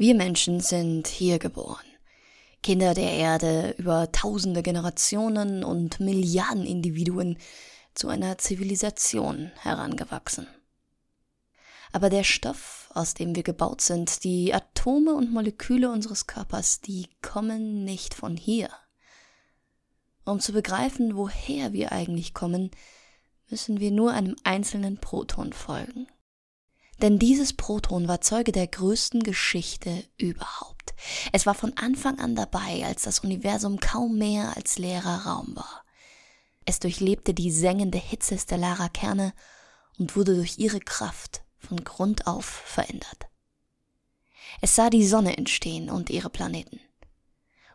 Wir Menschen sind hier geboren. Kinder der Erde über tausende Generationen und Milliarden Individuen zu einer Zivilisation herangewachsen. Aber der Stoff, aus dem wir gebaut sind, die Atome und Moleküle unseres Körpers, die kommen nicht von hier. Um zu begreifen, woher wir eigentlich kommen, müssen wir nur einem einzelnen Proton folgen. Denn dieses Proton war Zeuge der größten Geschichte überhaupt. Es war von Anfang an dabei, als das Universum kaum mehr als leerer Raum war. Es durchlebte die sengende Hitze stellarer Kerne und wurde durch ihre Kraft von Grund auf verändert. Es sah die Sonne entstehen und ihre Planeten.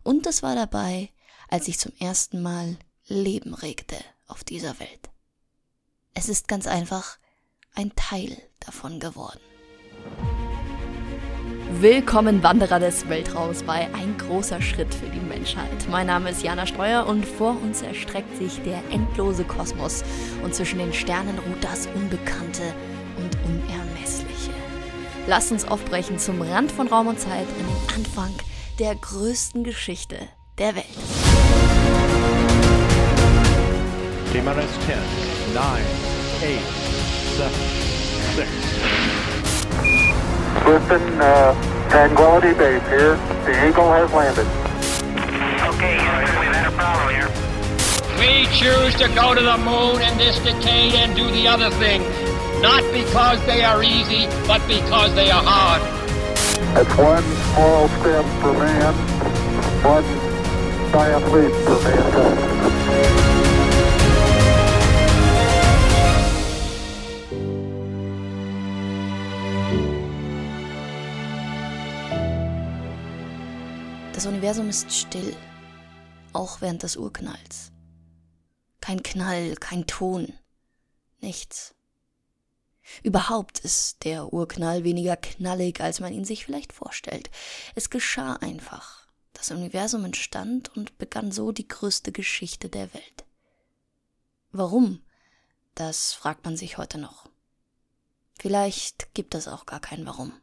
Und es war dabei, als sich zum ersten Mal Leben regte auf dieser Welt. Es ist ganz einfach ein Teil davon geworden. Willkommen Wanderer des Weltraums bei Ein großer Schritt für die Menschheit. Mein Name ist Jana Steuer und vor uns erstreckt sich der endlose Kosmos und zwischen den Sternen ruht das Unbekannte und Unermessliche. Lasst uns aufbrechen zum Rand von Raum und Zeit an den Anfang der größten Geschichte der Welt. T-minus 10, 9, 8, seven, six. Houston, uh, Tranquility Base here. The Eagle has landed. Okay, Houston, we've had a problem here. We choose to go to the moon in this decade and do the other things. Not because they are easy, but because they are hard. That's one small step for man, one giant leap for mankind. Das Universum ist still, auch während des Urknalls. Kein Knall, kein Ton, nichts. Überhaupt ist der Urknall weniger knallig, als man ihn sich vielleicht vorstellt. Es geschah einfach. Das Universum entstand und begann so die größte Geschichte der Welt. Warum? Das fragt man sich heute noch. Vielleicht gibt es auch gar kein Warum.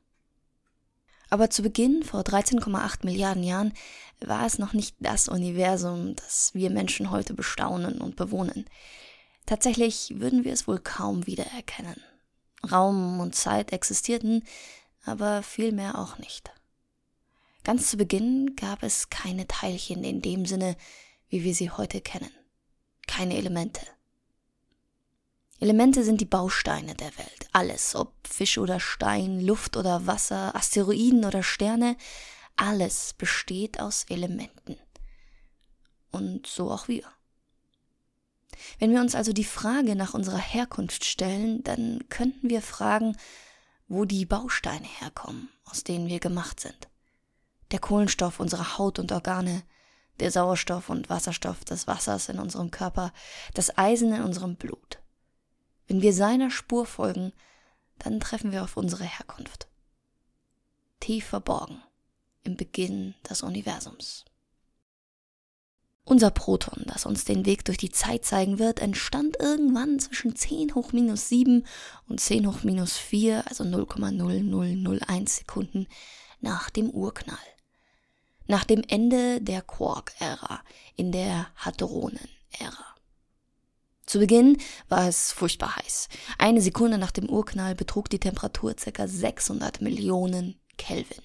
Aber zu Beginn, vor 13,8 Milliarden Jahren, war es noch nicht das Universum, das wir Menschen heute bestaunen und bewohnen. Tatsächlich würden wir es wohl kaum wiedererkennen. Raum und Zeit existierten, aber vielmehr auch nicht. Ganz zu Beginn gab es keine Teilchen in dem Sinne, wie wir sie heute kennen. Keine Elemente. Elemente sind die Bausteine der Welt. Alles, ob Fisch oder Stein, Luft oder Wasser, Asteroiden oder Sterne, alles besteht aus Elementen. Und so auch wir. Wenn wir uns also die Frage nach unserer Herkunft stellen, dann könnten wir fragen, wo die Bausteine herkommen, aus denen wir gemacht sind. Der Kohlenstoff unserer Haut und Organe, der Sauerstoff und Wasserstoff des Wassers in unserem Körper, das Eisen in unserem Blut. Wenn wir seiner Spur folgen, dann treffen wir auf unsere Herkunft. Tief verborgen im Beginn des Universums. Unser Proton, das uns den Weg durch die Zeit zeigen wird, entstand irgendwann zwischen 10 hoch minus 7 und 10 hoch minus 4, also 0,0001 Sekunden nach dem Urknall. Nach dem Ende der Quark-Ära in der Hadronen-Ära. Zu Beginn war es furchtbar heiß. Eine Sekunde nach dem Urknall betrug die Temperatur ca. 600 Millionen Kelvin.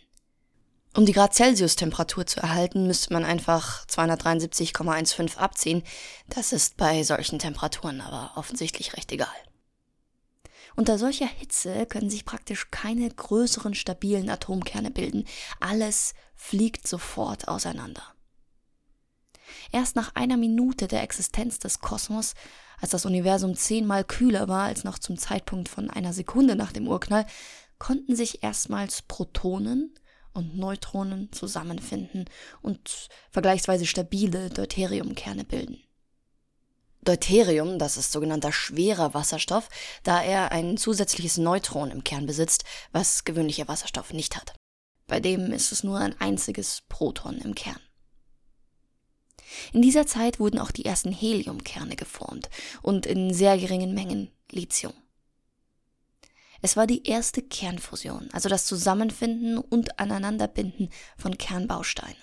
Um die Grad Celsius Temperatur zu erhalten, müsste man einfach 273,15 abziehen. Das ist bei solchen Temperaturen aber offensichtlich recht egal. Unter solcher Hitze können sich praktisch keine größeren stabilen Atomkerne bilden. Alles fliegt sofort auseinander. Erst nach einer Minute der Existenz des Kosmos als das Universum zehnmal kühler war als noch zum Zeitpunkt von einer Sekunde nach dem Urknall, konnten sich erstmals Protonen und Neutronen zusammenfinden und vergleichsweise stabile Deuteriumkerne bilden. Deuterium, das ist sogenannter schwerer Wasserstoff, da er ein zusätzliches Neutron im Kern besitzt, was gewöhnlicher Wasserstoff nicht hat. Bei dem ist es nur ein einziges Proton im Kern. In dieser Zeit wurden auch die ersten Heliumkerne geformt und in sehr geringen Mengen Lithium. Es war die erste Kernfusion, also das Zusammenfinden und Aneinanderbinden von Kernbausteinen.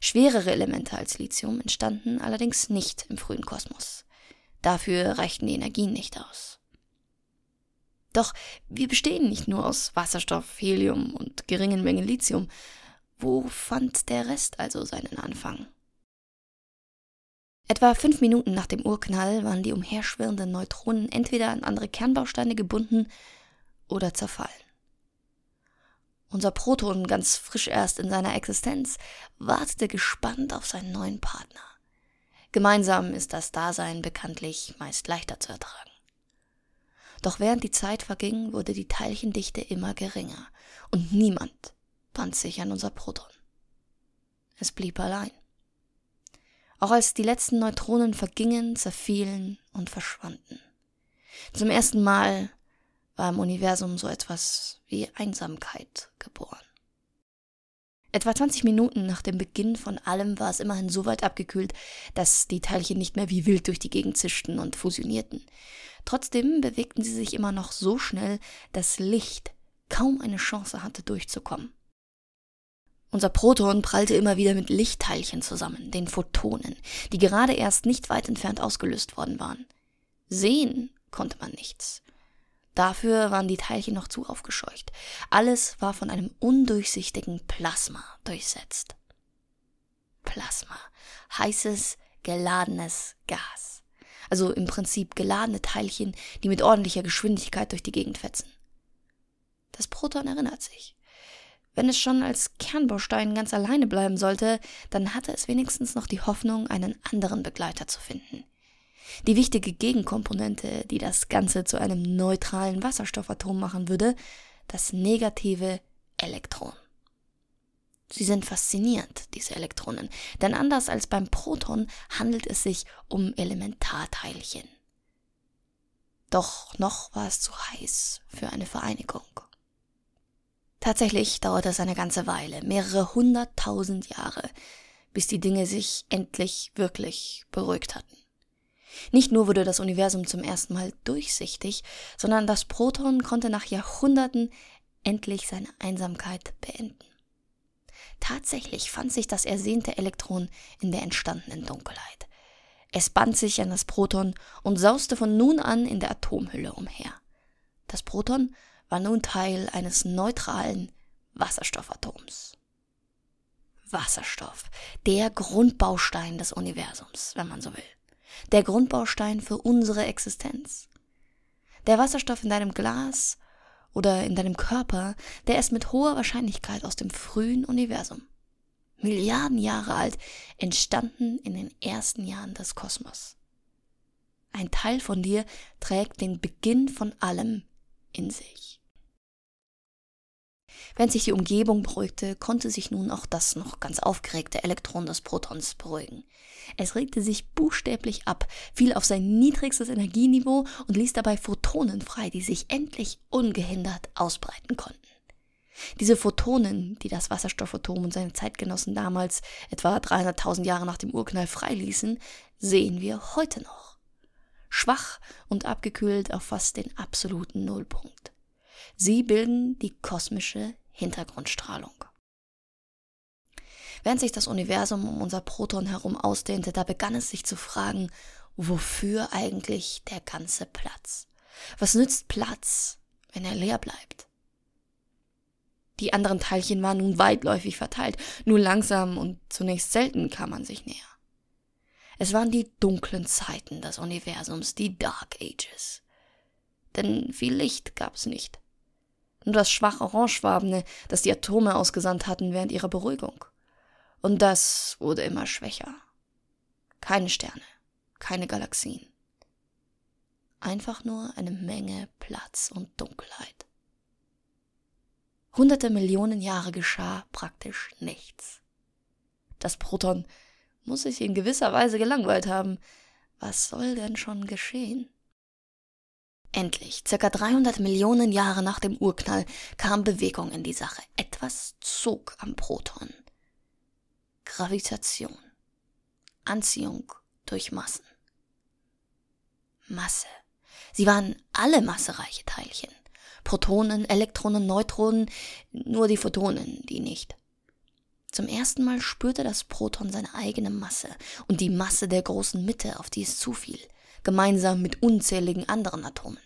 Schwerere Elemente als Lithium entstanden allerdings nicht im frühen Kosmos. Dafür reichten die Energien nicht aus. Doch wir bestehen nicht nur aus Wasserstoff, Helium und geringen Mengen Lithium. Wo fand der Rest also seinen Anfang? Etwa fünf Minuten nach dem Urknall waren die umherschwirrenden Neutronen entweder an andere Kernbausteine gebunden oder zerfallen. Unser Proton, ganz frisch erst in seiner Existenz, wartete gespannt auf seinen neuen Partner. Gemeinsam ist das Dasein bekanntlich meist leichter zu ertragen. Doch während die Zeit verging, wurde die Teilchendichte immer geringer und niemand band sich an unser Proton. Es blieb allein. Auch als die letzten Neutronen vergingen, zerfielen und verschwanden. Zum ersten Mal war im Universum so etwas wie Einsamkeit geboren. Etwa 20 Minuten nach dem Beginn von allem war es immerhin so weit abgekühlt, dass die Teilchen nicht mehr wie wild durch die Gegend zischten und fusionierten. Trotzdem bewegten sie sich immer noch so schnell, dass Licht kaum eine Chance hatte durchzukommen. Unser Proton prallte immer wieder mit Lichtteilchen zusammen, den Photonen, die gerade erst nicht weit entfernt ausgelöst worden waren. Sehen konnte man nichts. Dafür waren die Teilchen noch zu aufgescheucht. Alles war von einem undurchsichtigen Plasma durchsetzt. Plasma. Heißes, geladenes Gas. Also im Prinzip geladene Teilchen, die mit ordentlicher Geschwindigkeit durch die Gegend fetzen. Das Proton erinnert sich. Wenn es schon als Kernbaustein ganz alleine bleiben sollte, dann hatte es wenigstens noch die Hoffnung, einen anderen Begleiter zu finden. Die wichtige Gegenkomponente, die das Ganze zu einem neutralen Wasserstoffatom machen würde, das negative Elektron. Sie sind faszinierend, diese Elektronen, denn anders als beim Proton handelt es sich um Elementarteilchen. Doch noch war es zu heiß für eine Vereinigung. Tatsächlich dauerte es eine ganze Weile, mehrere hunderttausend Jahre, bis die Dinge sich endlich wirklich beruhigt hatten. Nicht nur wurde das Universum zum ersten Mal durchsichtig, sondern das Proton konnte nach Jahrhunderten endlich seine Einsamkeit beenden. Tatsächlich fand sich das ersehnte Elektron in der entstandenen Dunkelheit. Es band sich an das Proton und sauste von nun an in der Atomhülle umher. Das Proton war nun Teil eines neutralen Wasserstoffatoms. Wasserstoff, der Grundbaustein des Universums, wenn man so will der Grundbaustein für unsere Existenz. Der Wasserstoff in deinem Glas oder in deinem Körper, der ist mit hoher Wahrscheinlichkeit aus dem frühen Universum. Milliarden Jahre alt, entstanden in den ersten Jahren des Kosmos. Ein Teil von dir trägt den Beginn von allem in sich. Wenn sich die Umgebung beruhigte, konnte sich nun auch das noch ganz aufgeregte Elektron des Protons beruhigen. Es regte sich buchstäblich ab, fiel auf sein niedrigstes Energieniveau und ließ dabei Photonen frei, die sich endlich ungehindert ausbreiten konnten. Diese Photonen, die das Wasserstoffatom und seine Zeitgenossen damals, etwa 300.000 Jahre nach dem Urknall, freiließen, sehen wir heute noch. Schwach und abgekühlt auf fast den absoluten Nullpunkt. Sie bilden die kosmische Hintergrundstrahlung. Während sich das Universum um unser Proton herum ausdehnte, da begann es sich zu fragen, wofür eigentlich der ganze Platz? Was nützt Platz, wenn er leer bleibt? Die anderen Teilchen waren nun weitläufig verteilt, nur langsam und zunächst selten kam man sich näher. Es waren die dunklen Zeiten des Universums, die Dark Ages. Denn viel Licht gab's nicht nur das schwach orangefarbene, das die Atome ausgesandt hatten während ihrer Beruhigung. Und das wurde immer schwächer. Keine Sterne, keine Galaxien. Einfach nur eine Menge Platz und Dunkelheit. Hunderte Millionen Jahre geschah praktisch nichts. Das Proton muss sich in gewisser Weise gelangweilt haben. Was soll denn schon geschehen? Endlich, circa 300 Millionen Jahre nach dem Urknall, kam Bewegung in die Sache. Etwas zog am Proton. Gravitation. Anziehung durch Massen. Masse. Sie waren alle massereiche Teilchen. Protonen, Elektronen, Neutronen, nur die Photonen, die nicht. Zum ersten Mal spürte das Proton seine eigene Masse und die Masse der großen Mitte, auf die es zufiel, gemeinsam mit unzähligen anderen Atomen.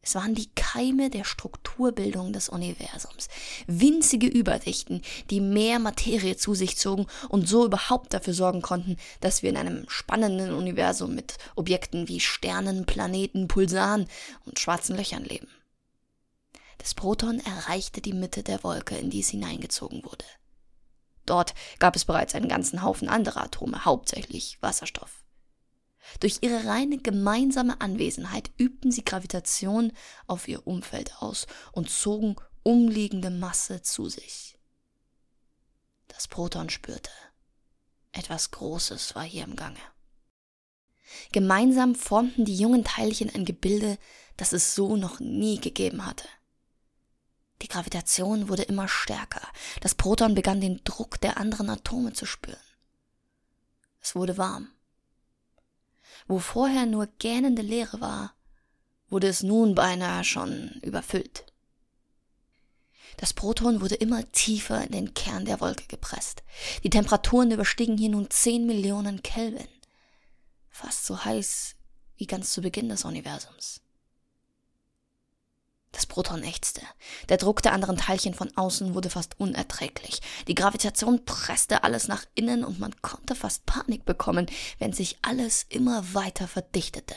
Es waren die Keime der Strukturbildung des Universums, winzige Überdichten, die mehr Materie zu sich zogen und so überhaupt dafür sorgen konnten, dass wir in einem spannenden Universum mit Objekten wie Sternen, Planeten, Pulsaren und schwarzen Löchern leben. Das Proton erreichte die Mitte der Wolke, in die es hineingezogen wurde. Dort gab es bereits einen ganzen Haufen anderer Atome, hauptsächlich Wasserstoff. Durch ihre reine gemeinsame Anwesenheit übten sie Gravitation auf ihr Umfeld aus und zogen umliegende Masse zu sich. Das Proton spürte, etwas Großes war hier im Gange. Gemeinsam formten die jungen Teilchen ein Gebilde, das es so noch nie gegeben hatte. Die Gravitation wurde immer stärker. Das Proton begann den Druck der anderen Atome zu spüren. Es wurde warm. Wo vorher nur gähnende Leere war, wurde es nun beinahe schon überfüllt. Das Proton wurde immer tiefer in den Kern der Wolke gepresst. Die Temperaturen überstiegen hier nun zehn Millionen Kelvin. Fast so heiß wie ganz zu Beginn des Universums. Das Proton ächzte. Der Druck der anderen Teilchen von außen wurde fast unerträglich. Die Gravitation presste alles nach innen und man konnte fast Panik bekommen, wenn sich alles immer weiter verdichtete.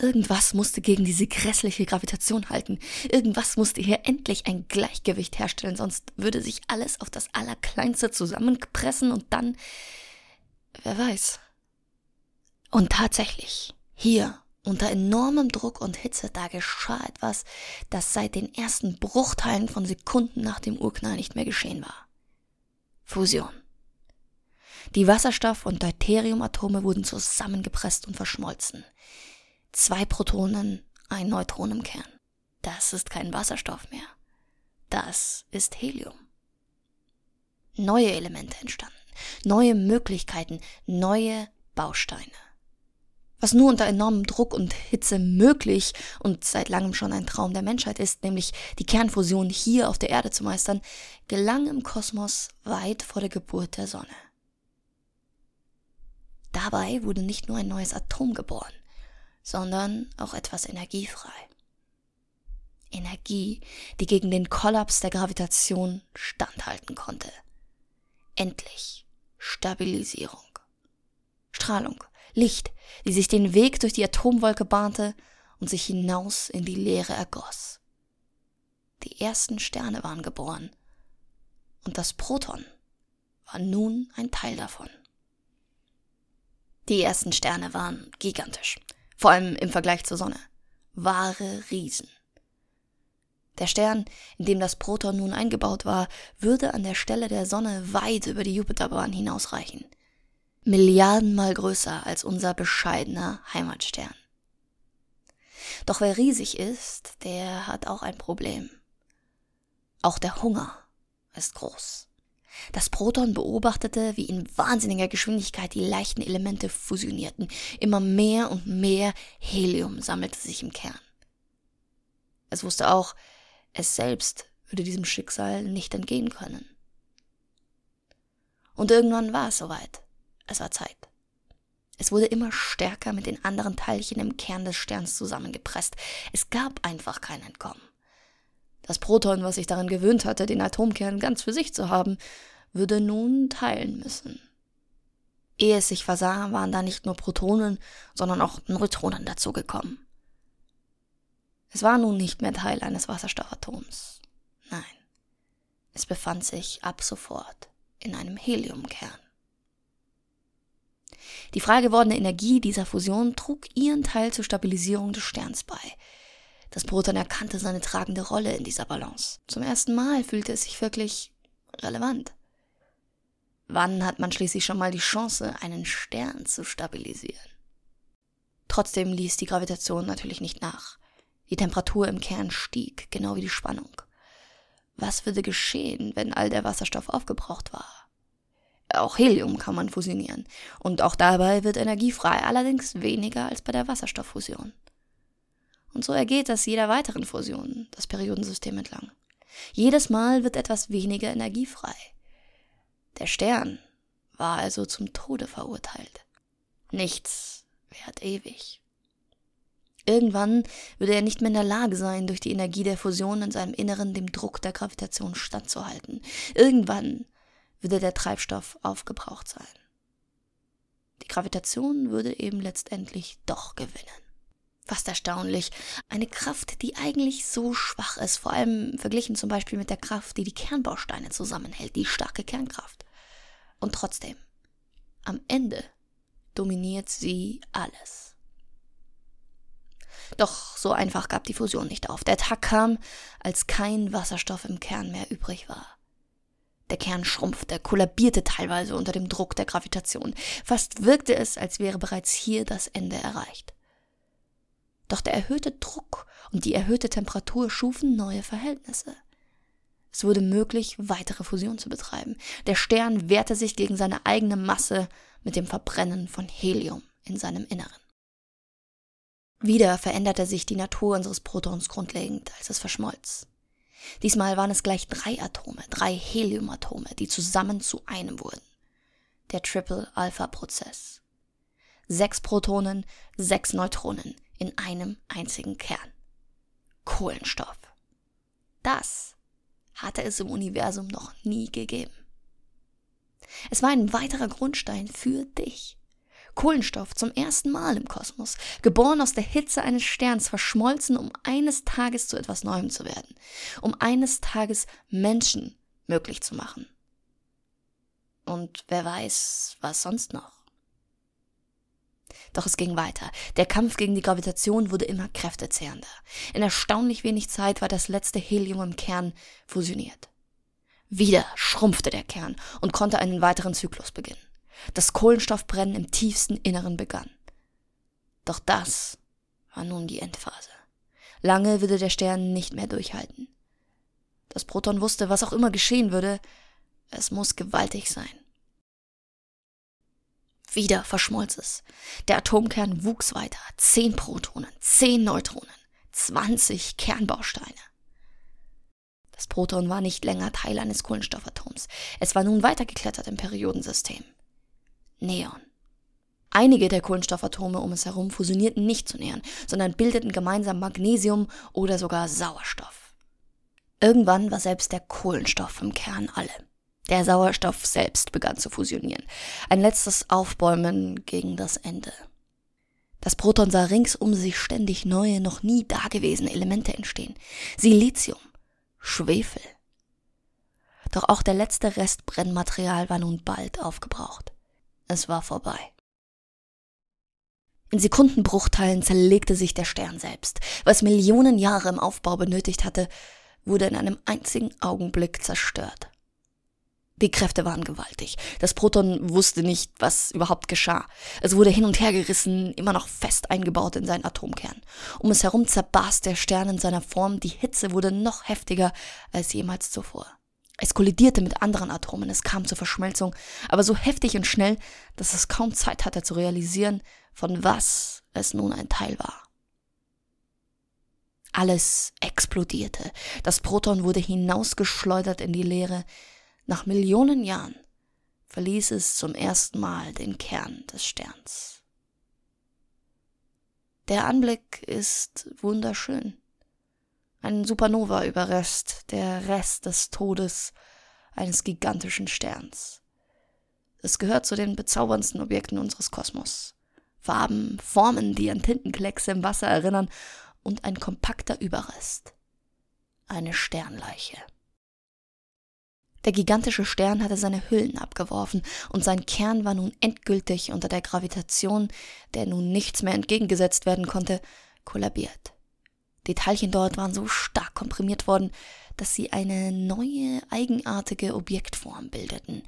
Irgendwas musste gegen diese grässliche Gravitation halten. Irgendwas musste hier endlich ein Gleichgewicht herstellen, sonst würde sich alles auf das Allerkleinste zusammenpressen und dann. Wer weiß. Und tatsächlich, hier unter enormem Druck und Hitze, da geschah etwas, das seit den ersten Bruchteilen von Sekunden nach dem Urknall nicht mehr geschehen war. Fusion. Die Wasserstoff- und Deuteriumatome wurden zusammengepresst und verschmolzen. Zwei Protonen, ein Neutron im Kern. Das ist kein Wasserstoff mehr. Das ist Helium. Neue Elemente entstanden, neue Möglichkeiten, neue Bausteine was nur unter enormem Druck und Hitze möglich und seit langem schon ein Traum der Menschheit ist, nämlich die Kernfusion hier auf der Erde zu meistern, gelang im Kosmos weit vor der Geburt der Sonne. Dabei wurde nicht nur ein neues Atom geboren, sondern auch etwas energiefrei. Energie, die gegen den Kollaps der Gravitation standhalten konnte. Endlich Stabilisierung. Strahlung, Licht, die sich den Weg durch die Atomwolke bahnte und sich hinaus in die Leere ergoss. Die ersten Sterne waren geboren, und das Proton war nun ein Teil davon. Die ersten Sterne waren gigantisch, vor allem im Vergleich zur Sonne. Wahre Riesen. Der Stern, in dem das Proton nun eingebaut war, würde an der Stelle der Sonne weit über die Jupiterbahn hinausreichen – Milliardenmal größer als unser bescheidener Heimatstern. Doch wer riesig ist, der hat auch ein Problem. Auch der Hunger ist groß. Das Proton beobachtete, wie in wahnsinniger Geschwindigkeit die leichten Elemente fusionierten. Immer mehr und mehr Helium sammelte sich im Kern. Es wusste auch, es selbst würde diesem Schicksal nicht entgehen können. Und irgendwann war es soweit. Es war Zeit. Es wurde immer stärker mit den anderen Teilchen im Kern des Sterns zusammengepresst. Es gab einfach kein Entkommen. Das Proton, was sich daran gewöhnt hatte, den Atomkern ganz für sich zu haben, würde nun teilen müssen. Ehe es sich versah, waren da nicht nur Protonen, sondern auch Neutronen dazugekommen. Es war nun nicht mehr Teil eines Wasserstoffatoms. Nein, es befand sich ab sofort in einem Heliumkern. Die frei gewordene Energie dieser Fusion trug ihren Teil zur Stabilisierung des Sterns bei. Das Proton erkannte seine tragende Rolle in dieser Balance. Zum ersten Mal fühlte es sich wirklich relevant. Wann hat man schließlich schon mal die Chance, einen Stern zu stabilisieren? Trotzdem ließ die Gravitation natürlich nicht nach. Die Temperatur im Kern stieg, genau wie die Spannung. Was würde geschehen, wenn all der Wasserstoff aufgebraucht war? Auch Helium kann man fusionieren. Und auch dabei wird Energie frei, allerdings weniger als bei der Wasserstofffusion. Und so ergeht das jeder weiteren Fusion, das Periodensystem entlang. Jedes Mal wird etwas weniger Energie frei. Der Stern war also zum Tode verurteilt. Nichts währt ewig. Irgendwann würde er nicht mehr in der Lage sein, durch die Energie der Fusion in seinem Inneren dem Druck der Gravitation standzuhalten. Irgendwann würde der Treibstoff aufgebraucht sein. Die Gravitation würde eben letztendlich doch gewinnen. Fast erstaunlich. Eine Kraft, die eigentlich so schwach ist, vor allem verglichen zum Beispiel mit der Kraft, die die Kernbausteine zusammenhält, die starke Kernkraft. Und trotzdem, am Ende dominiert sie alles. Doch so einfach gab die Fusion nicht auf. Der Tag kam, als kein Wasserstoff im Kern mehr übrig war. Der Kern schrumpfte, kollabierte teilweise unter dem Druck der Gravitation. Fast wirkte es, als wäre bereits hier das Ende erreicht. Doch der erhöhte Druck und die erhöhte Temperatur schufen neue Verhältnisse. Es wurde möglich, weitere Fusion zu betreiben. Der Stern wehrte sich gegen seine eigene Masse mit dem Verbrennen von Helium in seinem Inneren. Wieder veränderte sich die Natur unseres Protons grundlegend, als es verschmolz. Diesmal waren es gleich drei Atome, drei Heliumatome, die zusammen zu einem wurden. Der Triple-Alpha-Prozess. Sechs Protonen, sechs Neutronen in einem einzigen Kern. Kohlenstoff. Das hatte es im Universum noch nie gegeben. Es war ein weiterer Grundstein für dich. Kohlenstoff zum ersten Mal im Kosmos, geboren aus der Hitze eines Sterns, verschmolzen, um eines Tages zu etwas Neuem zu werden, um eines Tages Menschen möglich zu machen. Und wer weiß, was sonst noch. Doch es ging weiter. Der Kampf gegen die Gravitation wurde immer kräftezehrender. In erstaunlich wenig Zeit war das letzte Helium im Kern fusioniert. Wieder schrumpfte der Kern und konnte einen weiteren Zyklus beginnen. Das Kohlenstoffbrennen im tiefsten Inneren begann. Doch das war nun die Endphase. Lange würde der Stern nicht mehr durchhalten. Das Proton wusste, was auch immer geschehen würde, es muss gewaltig sein. Wieder verschmolz es. Der Atomkern wuchs weiter. Zehn Protonen, zehn Neutronen, zwanzig Kernbausteine. Das Proton war nicht länger Teil eines Kohlenstoffatoms. Es war nun weitergeklettert im Periodensystem. Neon. Einige der Kohlenstoffatome um es herum fusionierten nicht zu Neon, sondern bildeten gemeinsam Magnesium oder sogar Sauerstoff. Irgendwann war selbst der Kohlenstoff im Kern alle. Der Sauerstoff selbst begann zu fusionieren. Ein letztes Aufbäumen gegen das Ende. Das Proton sah rings um sich ständig neue, noch nie dagewesene Elemente entstehen. Silizium, Schwefel. Doch auch der letzte Rest Brennmaterial war nun bald aufgebraucht. Es war vorbei. In Sekundenbruchteilen zerlegte sich der Stern selbst. Was Millionen Jahre im Aufbau benötigt hatte, wurde in einem einzigen Augenblick zerstört. Die Kräfte waren gewaltig. Das Proton wusste nicht, was überhaupt geschah. Es wurde hin und her gerissen, immer noch fest eingebaut in seinen Atomkern. Um es herum zerbarst der Stern in seiner Form, die Hitze wurde noch heftiger als jemals zuvor. Es kollidierte mit anderen Atomen, es kam zur Verschmelzung, aber so heftig und schnell, dass es kaum Zeit hatte zu realisieren, von was es nun ein Teil war. Alles explodierte, das Proton wurde hinausgeschleudert in die Leere, nach Millionen Jahren verließ es zum ersten Mal den Kern des Sterns. Der Anblick ist wunderschön. Ein Supernova-Überrest, der Rest des Todes eines gigantischen Sterns. Es gehört zu den bezauberndsten Objekten unseres Kosmos. Farben, Formen, die an Tintenkleckse im Wasser erinnern und ein kompakter Überrest. Eine Sternleiche. Der gigantische Stern hatte seine Hüllen abgeworfen, und sein Kern war nun endgültig unter der Gravitation, der nun nichts mehr entgegengesetzt werden konnte, kollabiert. Die Teilchen dort waren so stark komprimiert worden, dass sie eine neue, eigenartige Objektform bildeten.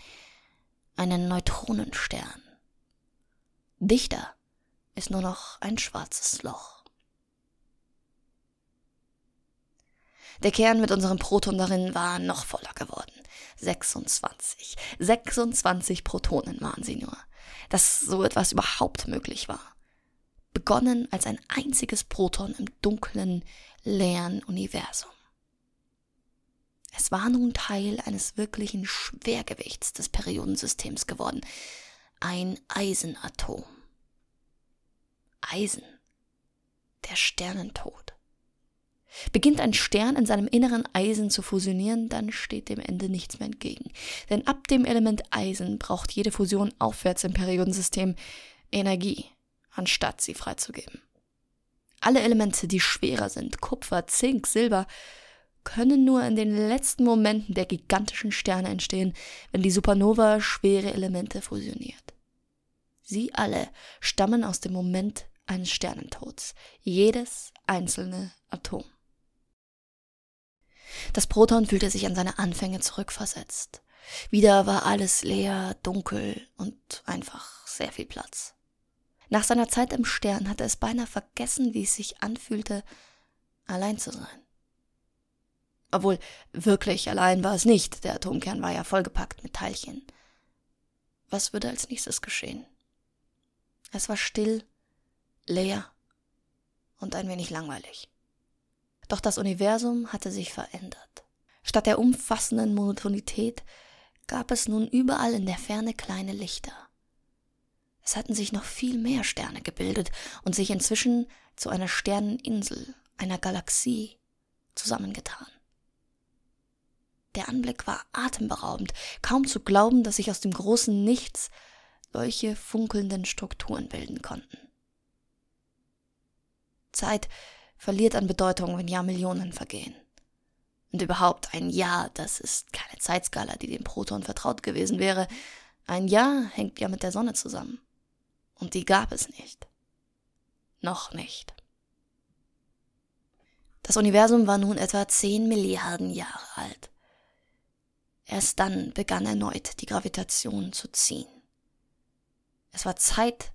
Einen Neutronenstern. Dichter ist nur noch ein schwarzes Loch. Der Kern mit unserem Proton darin war noch voller geworden. 26. 26 Protonen waren sie nur. Dass so etwas überhaupt möglich war. Begonnen als ein einziges Proton im dunklen, leeren Universum. Es war nun Teil eines wirklichen Schwergewichts des Periodensystems geworden, ein Eisenatom. Eisen, der Sternentod. Beginnt ein Stern in seinem inneren Eisen zu fusionieren, dann steht dem Ende nichts mehr entgegen. Denn ab dem Element Eisen braucht jede Fusion aufwärts im Periodensystem Energie, anstatt sie freizugeben. Alle Elemente, die schwerer sind, Kupfer, Zink, Silber, können nur in den letzten Momenten der gigantischen Sterne entstehen, wenn die Supernova schwere Elemente fusioniert. Sie alle stammen aus dem Moment eines Sternentods, jedes einzelne Atom. Das Proton fühlte sich an seine Anfänge zurückversetzt. Wieder war alles leer, dunkel und einfach sehr viel Platz. Nach seiner Zeit im Stern hatte es beinahe vergessen, wie es sich anfühlte, allein zu sein. Obwohl wirklich allein war es nicht, der Atomkern war ja vollgepackt mit Teilchen. Was würde als nächstes geschehen? Es war still, leer und ein wenig langweilig. Doch das Universum hatte sich verändert. Statt der umfassenden Monotonität gab es nun überall in der Ferne kleine Lichter. Es hatten sich noch viel mehr Sterne gebildet und sich inzwischen zu einer Sterneninsel, einer Galaxie, zusammengetan. Der Anblick war atemberaubend, kaum zu glauben, dass sich aus dem großen Nichts solche funkelnden Strukturen bilden konnten. Zeit verliert an Bedeutung, wenn Jahrmillionen vergehen. Und überhaupt ein Jahr, das ist keine Zeitskala, die dem Proton vertraut gewesen wäre. Ein Jahr hängt ja mit der Sonne zusammen. Und die gab es nicht. Noch nicht. Das Universum war nun etwa zehn Milliarden Jahre alt. Erst dann begann erneut die Gravitation zu ziehen. Es war Zeit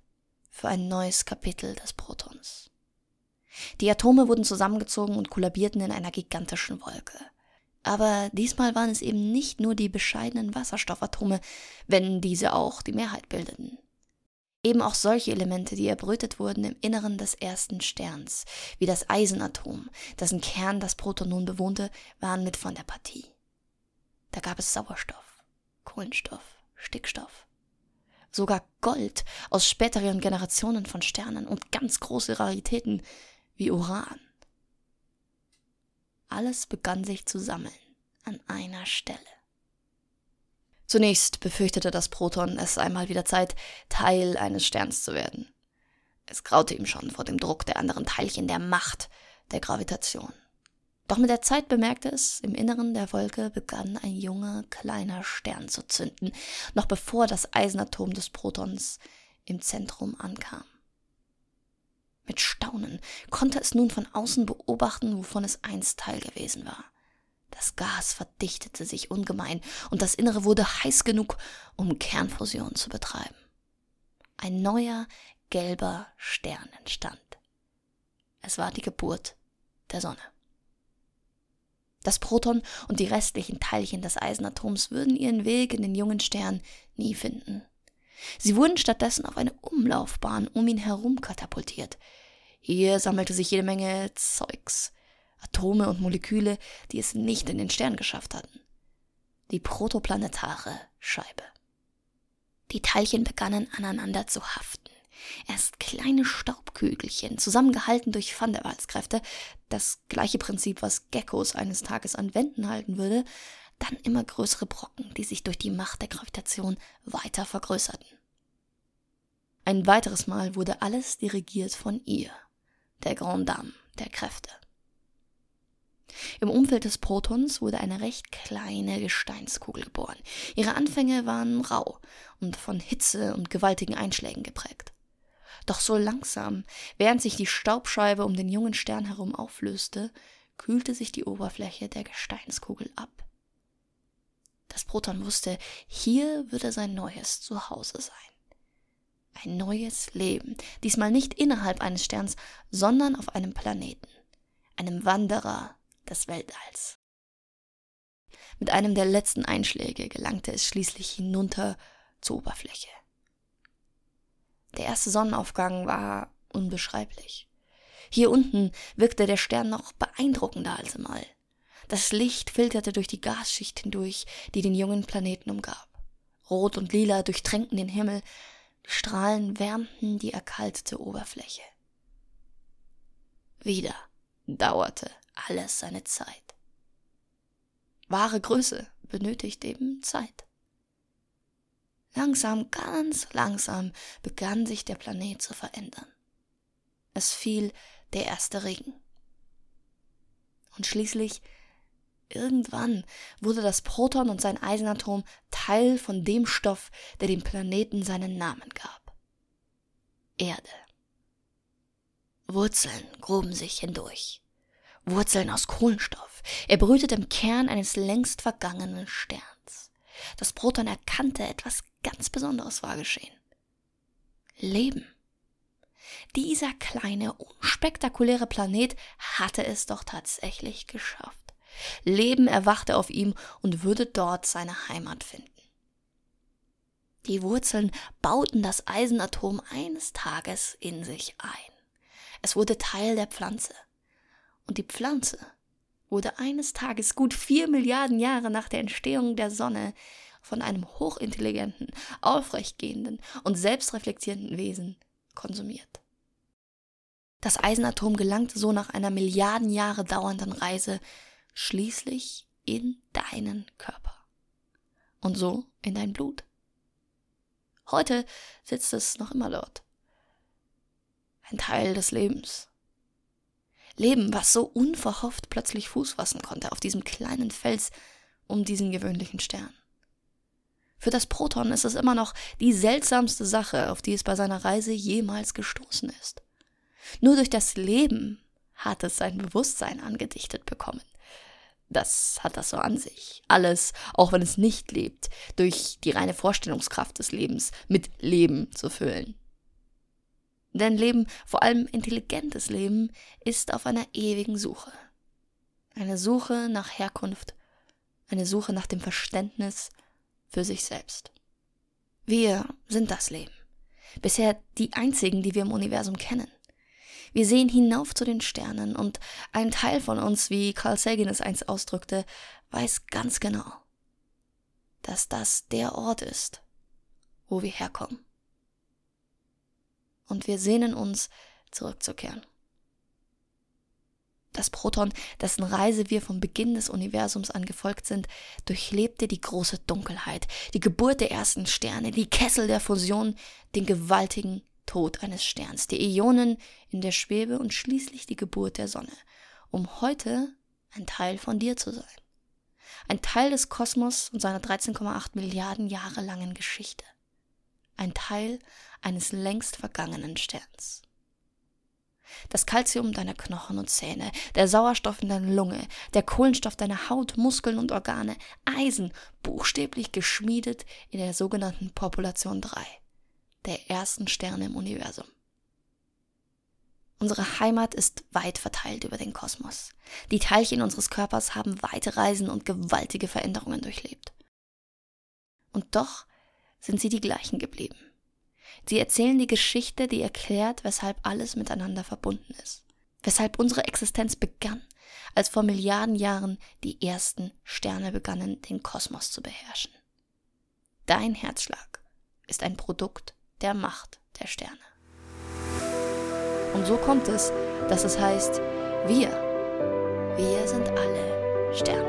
für ein neues Kapitel des Protons. Die Atome wurden zusammengezogen und kollabierten in einer gigantischen Wolke. Aber diesmal waren es eben nicht nur die bescheidenen Wasserstoffatome, wenn diese auch die Mehrheit bildeten. Eben auch solche Elemente, die erbrütet wurden im Inneren des ersten Sterns, wie das Eisenatom, dessen Kern das Proton nun bewohnte, waren mit von der Partie. Da gab es Sauerstoff, Kohlenstoff, Stickstoff, sogar Gold aus späteren Generationen von Sternen und ganz große Raritäten wie Uran. Alles begann sich zu sammeln an einer Stelle. Zunächst befürchtete das Proton, es einmal wieder Zeit, Teil eines Sterns zu werden. Es graute ihm schon vor dem Druck der anderen Teilchen, der Macht der Gravitation. Doch mit der Zeit bemerkte es, im Inneren der Wolke begann ein junger, kleiner Stern zu zünden, noch bevor das Eisenatom des Protons im Zentrum ankam. Mit Staunen konnte es nun von außen beobachten, wovon es einst Teil gewesen war. Das Gas verdichtete sich ungemein und das Innere wurde heiß genug, um Kernfusion zu betreiben. Ein neuer, gelber Stern entstand. Es war die Geburt der Sonne. Das Proton und die restlichen Teilchen des Eisenatoms würden ihren Weg in den jungen Stern nie finden. Sie wurden stattdessen auf eine Umlaufbahn um ihn herum katapultiert. Hier sammelte sich jede Menge Zeugs, Atome und Moleküle, die es nicht in den Stern geschafft hatten. Die protoplanetare Scheibe. Die Teilchen begannen aneinander zu haften. Erst kleine Staubkügelchen, zusammengehalten durch Van der Waals-Kräfte, das gleiche Prinzip, was Geckos eines Tages an Wänden halten würde, dann immer größere Brocken, die sich durch die Macht der Gravitation weiter vergrößerten. Ein weiteres Mal wurde alles dirigiert von ihr, der Grand Dame der Kräfte. Im Umfeld des Protons wurde eine recht kleine Gesteinskugel geboren. Ihre Anfänge waren rau und von Hitze und gewaltigen Einschlägen geprägt. Doch so langsam, während sich die Staubscheibe um den jungen Stern herum auflöste, kühlte sich die Oberfläche der Gesteinskugel ab. Das Proton wusste, hier würde sein neues Zuhause sein. Ein neues Leben, diesmal nicht innerhalb eines Sterns, sondern auf einem Planeten, einem Wanderer des Weltalls. Mit einem der letzten Einschläge gelangte es schließlich hinunter zur Oberfläche. Der erste Sonnenaufgang war unbeschreiblich. Hier unten wirkte der Stern noch beeindruckender als im All. Das Licht filterte durch die Gasschicht hindurch, die den jungen Planeten umgab. Rot und Lila durchtränkten den Himmel, die Strahlen wärmten die erkaltete Oberfläche. Wieder dauerte alles seine Zeit. Wahre Größe benötigt eben Zeit. Langsam, ganz langsam begann sich der Planet zu verändern. Es fiel der erste Regen. Und schließlich, irgendwann, wurde das Proton und sein Eisenatom Teil von dem Stoff, der dem Planeten seinen Namen gab. Erde. Wurzeln gruben sich hindurch. Wurzeln aus Kohlenstoff. Er brütete im Kern eines längst vergangenen Sterns. Das Proton erkannte, etwas ganz Besonderes war geschehen. Leben. Dieser kleine, unspektakuläre Planet hatte es doch tatsächlich geschafft. Leben erwachte auf ihm und würde dort seine Heimat finden. Die Wurzeln bauten das Eisenatom eines Tages in sich ein. Es wurde Teil der Pflanze. Und die Pflanze wurde eines Tages, gut vier Milliarden Jahre nach der Entstehung der Sonne, von einem hochintelligenten, aufrechtgehenden und selbstreflektierenden Wesen konsumiert. Das Eisenatom gelangte so nach einer Milliarden Jahre dauernden Reise schließlich in deinen Körper. Und so in dein Blut. Heute sitzt es noch immer dort. Ein Teil des Lebens. Leben, was so unverhofft plötzlich Fuß fassen konnte auf diesem kleinen Fels um diesen gewöhnlichen Stern. Für das Proton ist es immer noch die seltsamste Sache, auf die es bei seiner Reise jemals gestoßen ist. Nur durch das Leben hat es sein Bewusstsein angedichtet bekommen. Das hat das so an sich. Alles, auch wenn es nicht lebt, durch die reine Vorstellungskraft des Lebens mit Leben zu füllen. Denn Leben, vor allem intelligentes Leben, ist auf einer ewigen Suche. Eine Suche nach Herkunft, eine Suche nach dem Verständnis für sich selbst. Wir sind das Leben. Bisher die einzigen, die wir im Universum kennen. Wir sehen hinauf zu den Sternen und ein Teil von uns, wie Carl Sagan es einst ausdrückte, weiß ganz genau, dass das der Ort ist, wo wir herkommen. Und wir sehnen uns, zurückzukehren. Das Proton, dessen Reise wir vom Beginn des Universums an gefolgt sind, durchlebte die große Dunkelheit, die Geburt der ersten Sterne, die Kessel der Fusion, den gewaltigen Tod eines Sterns, die Äonen in der Schwebe und schließlich die Geburt der Sonne, um heute ein Teil von dir zu sein. Ein Teil des Kosmos und seiner 13,8 Milliarden Jahre langen Geschichte. Ein Teil eines längst vergangenen Sterns. Das Kalzium deiner Knochen und Zähne, der Sauerstoff in deiner Lunge, der Kohlenstoff deiner Haut, Muskeln und Organe, Eisen, buchstäblich geschmiedet in der sogenannten Population 3, der ersten Sterne im Universum. Unsere Heimat ist weit verteilt über den Kosmos. Die Teilchen unseres Körpers haben weite Reisen und gewaltige Veränderungen durchlebt. Und doch sind sie die gleichen geblieben. Sie erzählen die Geschichte, die erklärt, weshalb alles miteinander verbunden ist. Weshalb unsere Existenz begann, als vor Milliarden Jahren die ersten Sterne begannen, den Kosmos zu beherrschen. Dein Herzschlag ist ein Produkt der Macht der Sterne. Und so kommt es, dass es heißt, wir, wir sind alle Sternenstaub.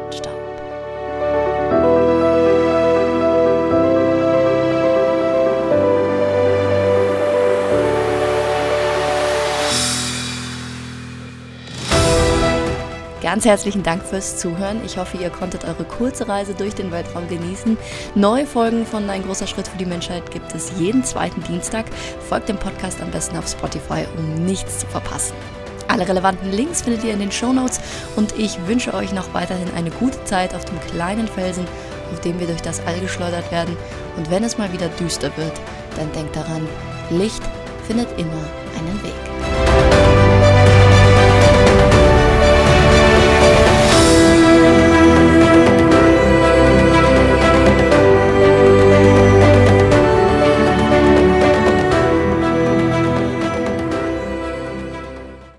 Ganz herzlichen Dank fürs Zuhören. Ich hoffe, ihr konntet eure kurze Reise durch den Weltraum genießen. Neue Folgen von Ein großer Schritt für die Menschheit gibt es jeden zweiten Dienstag. Folgt dem Podcast am besten auf Spotify, um nichts zu verpassen. Alle relevanten Links findet ihr in den Show Notes und ich wünsche euch noch weiterhin eine gute Zeit auf dem kleinen Felsen, auf dem wir durch das All geschleudert werden. Und wenn es mal wieder düster wird, dann denkt daran, Licht findet immer einen Weg.